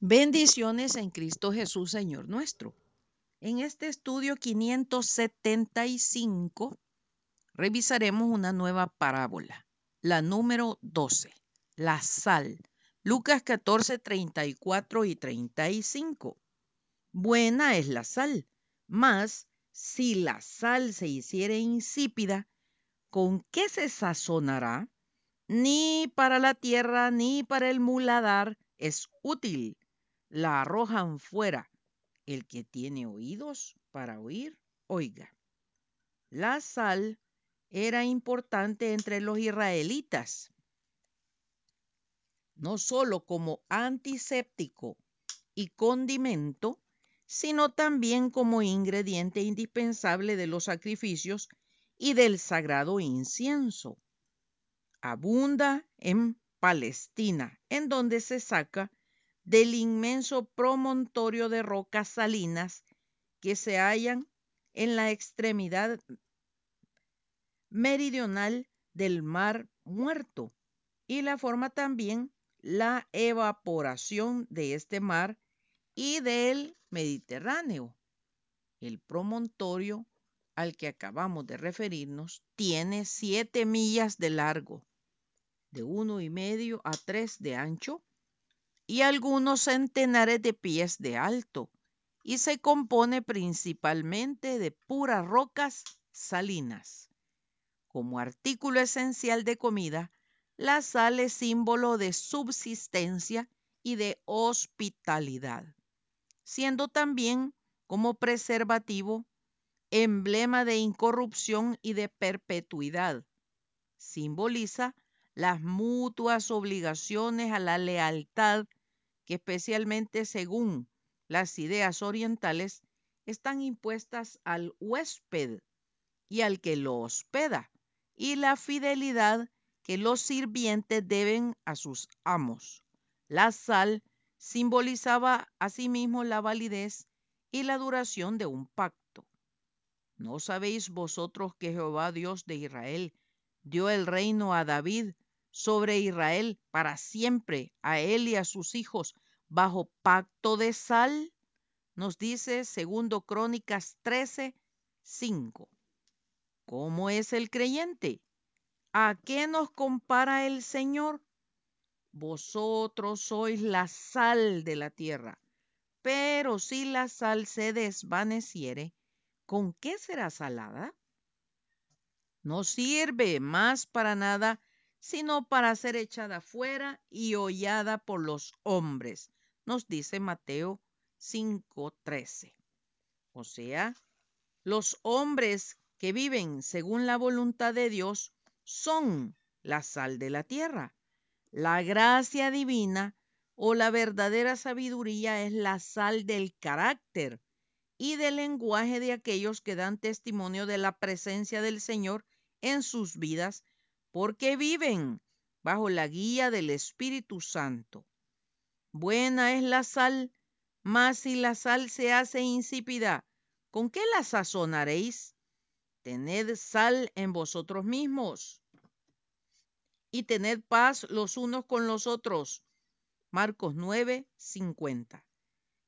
Bendiciones en Cristo Jesús, Señor nuestro. En este estudio 575 revisaremos una nueva parábola, la número 12, la sal. Lucas 14, 34 y 35. Buena es la sal, mas si la sal se hiciere insípida, ¿con qué se sazonará? Ni para la tierra ni para el muladar es útil la arrojan fuera. El que tiene oídos para oír, oiga. La sal era importante entre los israelitas, no solo como antiséptico y condimento, sino también como ingrediente indispensable de los sacrificios y del sagrado incienso. Abunda en Palestina, en donde se saca del inmenso promontorio de rocas salinas que se hallan en la extremidad meridional del mar muerto y la forma también la evaporación de este mar y del Mediterráneo. El promontorio al que acabamos de referirnos tiene siete millas de largo, de uno y medio a tres de ancho y algunos centenares de pies de alto, y se compone principalmente de puras rocas salinas. Como artículo esencial de comida, la sal es símbolo de subsistencia y de hospitalidad, siendo también como preservativo emblema de incorrupción y de perpetuidad. Simboliza las mutuas obligaciones a la lealtad que especialmente según las ideas orientales están impuestas al huésped y al que lo hospeda, y la fidelidad que los sirvientes deben a sus amos. La sal simbolizaba asimismo la validez y la duración de un pacto. ¿No sabéis vosotros que Jehová Dios de Israel dio el reino a David sobre Israel para siempre, a él y a sus hijos, bajo pacto de sal, nos dice segundo Crónicas 13, 5. ¿Cómo es el creyente? ¿A qué nos compara el Señor? Vosotros sois la sal de la tierra, pero si la sal se desvaneciere, ¿con qué será salada? No sirve más para nada sino para ser echada fuera y hollada por los hombres, nos dice Mateo 5:13. O sea, los hombres que viven según la voluntad de Dios son la sal de la tierra. La gracia divina o la verdadera sabiduría es la sal del carácter y del lenguaje de aquellos que dan testimonio de la presencia del Señor en sus vidas porque viven bajo la guía del Espíritu Santo. Buena es la sal, mas si la sal se hace insípida, ¿con qué la sazonaréis? Tened sal en vosotros mismos y tened paz los unos con los otros. Marcos 9, 50.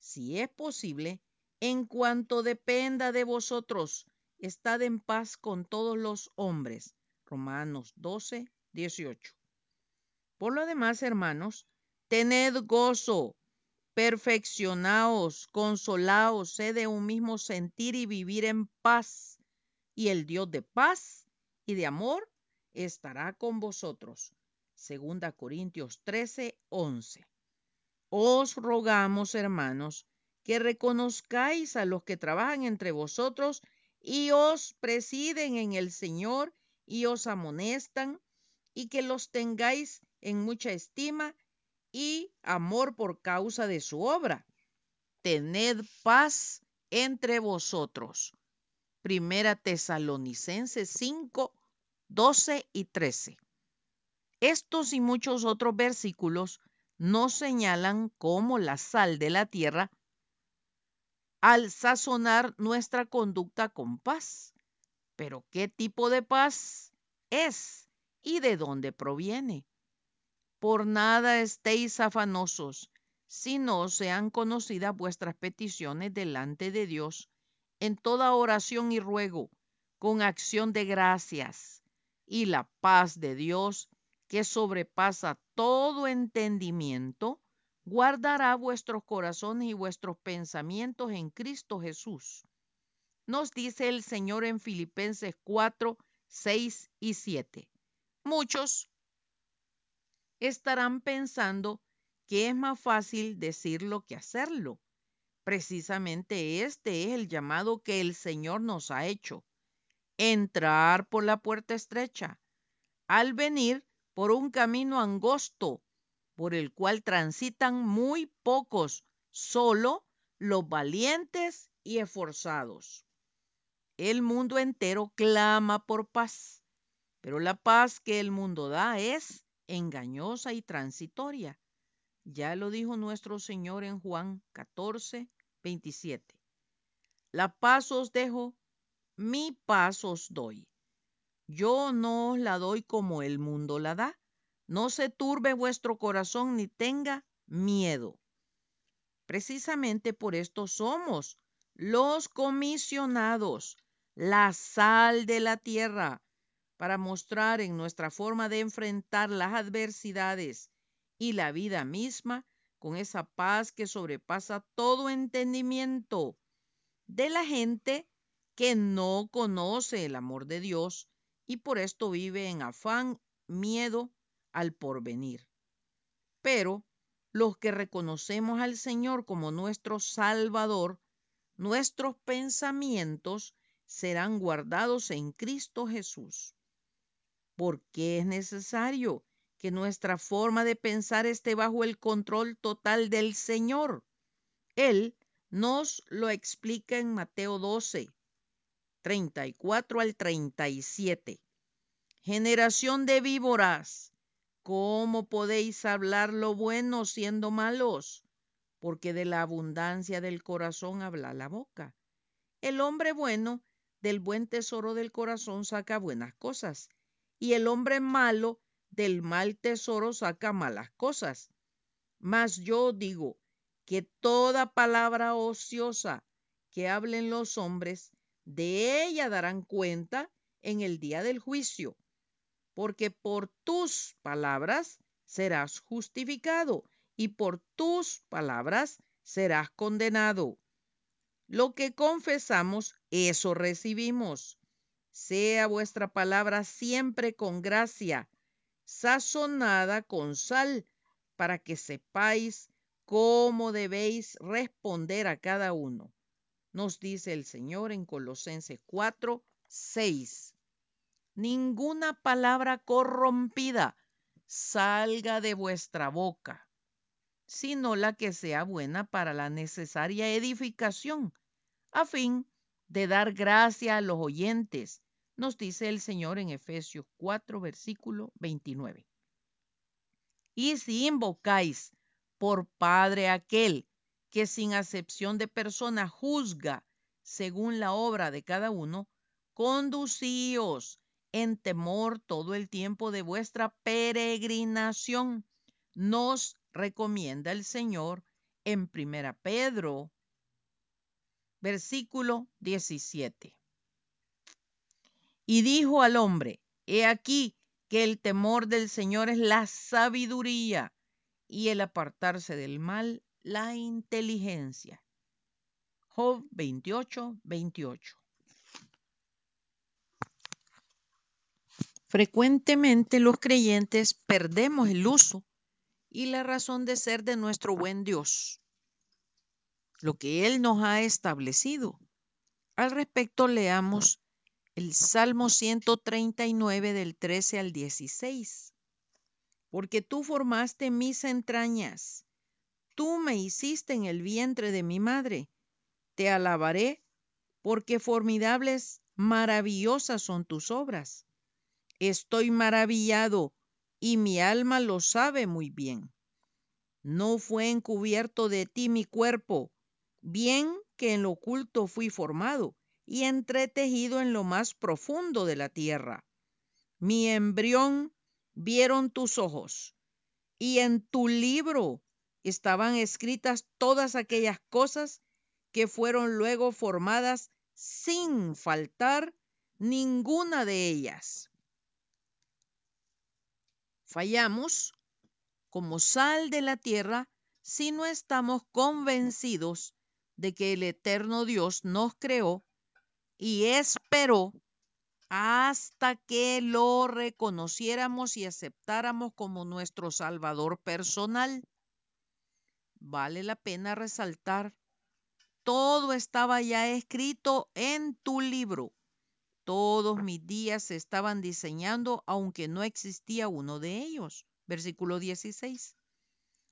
Si es posible, en cuanto dependa de vosotros, estad en paz con todos los hombres. Romanos 12, 18. Por lo demás, hermanos, tened gozo, perfeccionaos, consolaos, sed de un mismo sentir y vivir en paz. Y el Dios de paz y de amor estará con vosotros. Segunda Corintios 13, 11. Os rogamos, hermanos, que reconozcáis a los que trabajan entre vosotros y os presiden en el Señor y os amonestan y que los tengáis en mucha estima y amor por causa de su obra. Tened paz entre vosotros. Primera Tesalonicenses 5, 12 y 13. Estos y muchos otros versículos nos señalan cómo la sal de la tierra al sazonar nuestra conducta con paz. Pero ¿qué tipo de paz es y de dónde proviene? Por nada estéis afanosos, si no sean conocidas vuestras peticiones delante de Dios en toda oración y ruego, con acción de gracias, y la paz de Dios, que sobrepasa todo entendimiento, guardará vuestros corazones y vuestros pensamientos en Cristo Jesús. Nos dice el Señor en Filipenses 4, 6 y 7. Muchos estarán pensando que es más fácil decirlo que hacerlo. Precisamente este es el llamado que el Señor nos ha hecho. Entrar por la puerta estrecha, al venir por un camino angosto, por el cual transitan muy pocos, solo los valientes y esforzados. El mundo entero clama por paz, pero la paz que el mundo da es engañosa y transitoria. Ya lo dijo nuestro Señor en Juan 14, 27. La paz os dejo, mi paz os doy. Yo no os la doy como el mundo la da. No se turbe vuestro corazón ni tenga miedo. Precisamente por esto somos los comisionados, la sal de la tierra, para mostrar en nuestra forma de enfrentar las adversidades y la vida misma con esa paz que sobrepasa todo entendimiento de la gente que no conoce el amor de Dios y por esto vive en afán, miedo al porvenir. Pero los que reconocemos al Señor como nuestro Salvador, nuestros pensamientos serán guardados en Cristo Jesús porque es necesario que nuestra forma de pensar esté bajo el control total del Señor. Él nos lo explica en Mateo 12, 34 al 37. Generación de víboras, ¿cómo podéis hablar lo bueno siendo malos? Porque de la abundancia del corazón habla la boca. El hombre bueno del buen tesoro del corazón saca buenas cosas y el hombre malo del mal tesoro saca malas cosas. Mas yo digo que toda palabra ociosa que hablen los hombres, de ella darán cuenta en el día del juicio, porque por tus palabras serás justificado y por tus palabras serás condenado. Lo que confesamos, eso recibimos sea vuestra palabra siempre con gracia, sazonada con sal, para que sepáis cómo debéis responder a cada uno. Nos dice el Señor en Colosenses 4, 6. Ninguna palabra corrompida salga de vuestra boca, sino la que sea buena para la necesaria edificación, a fin de dar gracia a los oyentes nos dice el Señor en Efesios 4, versículo 29. Y si invocáis por Padre aquel que sin acepción de persona juzga según la obra de cada uno, conducíos en temor todo el tiempo de vuestra peregrinación, nos recomienda el Señor en Primera Pedro, versículo 17. Y dijo al hombre, he aquí que el temor del Señor es la sabiduría y el apartarse del mal la inteligencia. Job 28, 28. Frecuentemente los creyentes perdemos el uso y la razón de ser de nuestro buen Dios, lo que Él nos ha establecido. Al respecto leamos el Salmo 139 del 13 al 16. Porque tú formaste mis entrañas, tú me hiciste en el vientre de mi madre. Te alabaré, porque formidables, maravillosas son tus obras. Estoy maravillado, y mi alma lo sabe muy bien. No fue encubierto de ti mi cuerpo, bien que en lo oculto fui formado y entretejido en lo más profundo de la tierra. Mi embrión vieron tus ojos, y en tu libro estaban escritas todas aquellas cosas que fueron luego formadas sin faltar ninguna de ellas. Fallamos como sal de la tierra si no estamos convencidos de que el eterno Dios nos creó y esperó hasta que lo reconociéramos y aceptáramos como nuestro Salvador personal. Vale la pena resaltar, todo estaba ya escrito en tu libro. Todos mis días se estaban diseñando, aunque no existía uno de ellos. Versículo 16.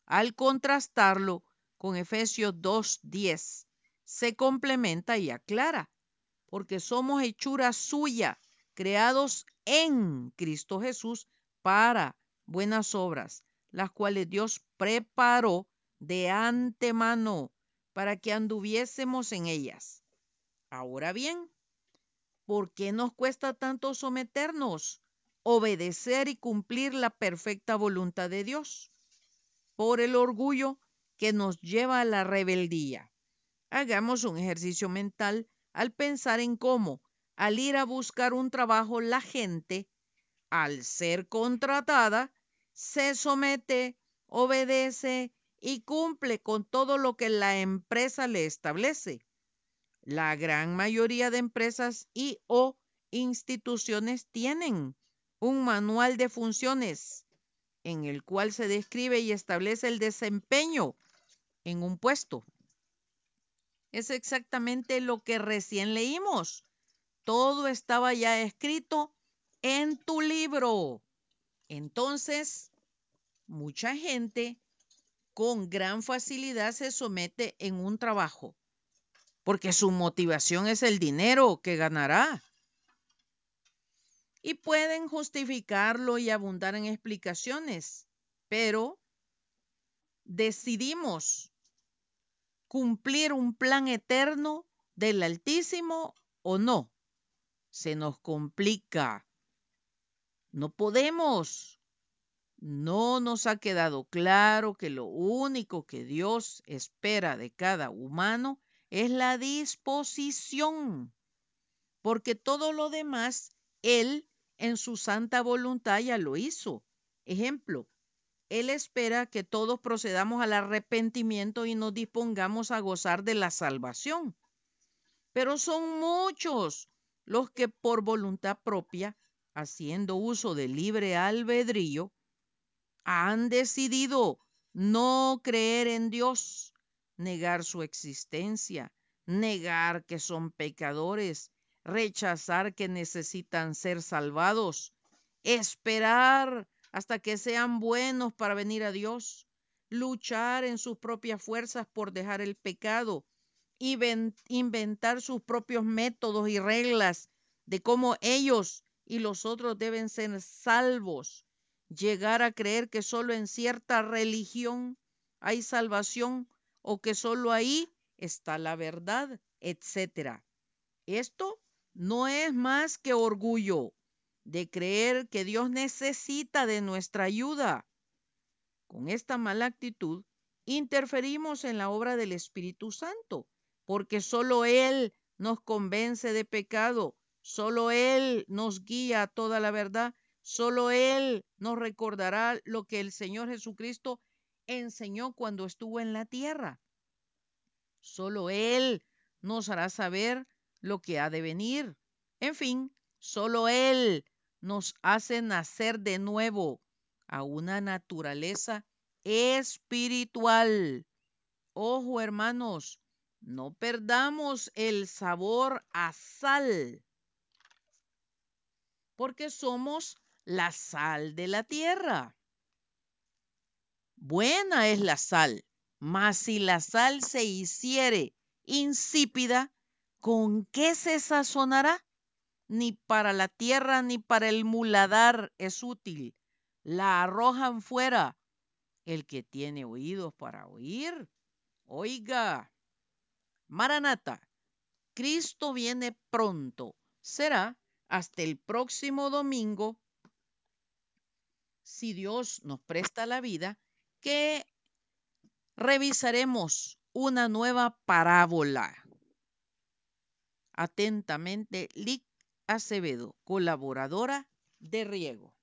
Al contrastarlo con Efesios 2.10, se complementa y aclara, porque somos hechura suya, creados en Cristo Jesús para buenas obras, las cuales Dios preparó de antemano para que anduviésemos en ellas. Ahora bien, ¿por qué nos cuesta tanto someternos, obedecer y cumplir la perfecta voluntad de Dios? Por el orgullo que nos lleva a la rebeldía. Hagamos un ejercicio mental al pensar en cómo al ir a buscar un trabajo, la gente, al ser contratada, se somete, obedece y cumple con todo lo que la empresa le establece. La gran mayoría de empresas y o instituciones tienen un manual de funciones en el cual se describe y establece el desempeño en un puesto. Es exactamente lo que recién leímos. Todo estaba ya escrito en tu libro. Entonces, mucha gente con gran facilidad se somete en un trabajo porque su motivación es el dinero que ganará. Y pueden justificarlo y abundar en explicaciones, pero decidimos cumplir un plan eterno del Altísimo o no se nos complica. No podemos. No nos ha quedado claro que lo único que Dios espera de cada humano es la disposición, porque todo lo demás Él en su santa voluntad ya lo hizo. Ejemplo, Él espera que todos procedamos al arrepentimiento y nos dispongamos a gozar de la salvación. Pero son muchos los que por voluntad propia, haciendo uso del libre albedrío, han decidido no creer en Dios, negar su existencia, negar que son pecadores, rechazar que necesitan ser salvados, esperar hasta que sean buenos para venir a Dios, luchar en sus propias fuerzas por dejar el pecado y inventar sus propios métodos y reglas de cómo ellos y los otros deben ser salvos, llegar a creer que solo en cierta religión hay salvación o que solo ahí está la verdad, etcétera. Esto no es más que orgullo de creer que Dios necesita de nuestra ayuda. Con esta mala actitud interferimos en la obra del Espíritu Santo porque solo Él nos convence de pecado, solo Él nos guía a toda la verdad, solo Él nos recordará lo que el Señor Jesucristo enseñó cuando estuvo en la tierra. Solo Él nos hará saber lo que ha de venir. En fin, solo Él nos hace nacer de nuevo a una naturaleza espiritual. Ojo, hermanos, no perdamos el sabor a sal, porque somos la sal de la tierra. Buena es la sal, mas si la sal se hiciere insípida, ¿con qué se sazonará? Ni para la tierra ni para el muladar es útil. La arrojan fuera. El que tiene oídos para oír, oiga. Maranata, Cristo viene pronto. Será hasta el próximo domingo, si Dios nos presta la vida, que revisaremos una nueva parábola. Atentamente, Lic Acevedo, colaboradora de Riego.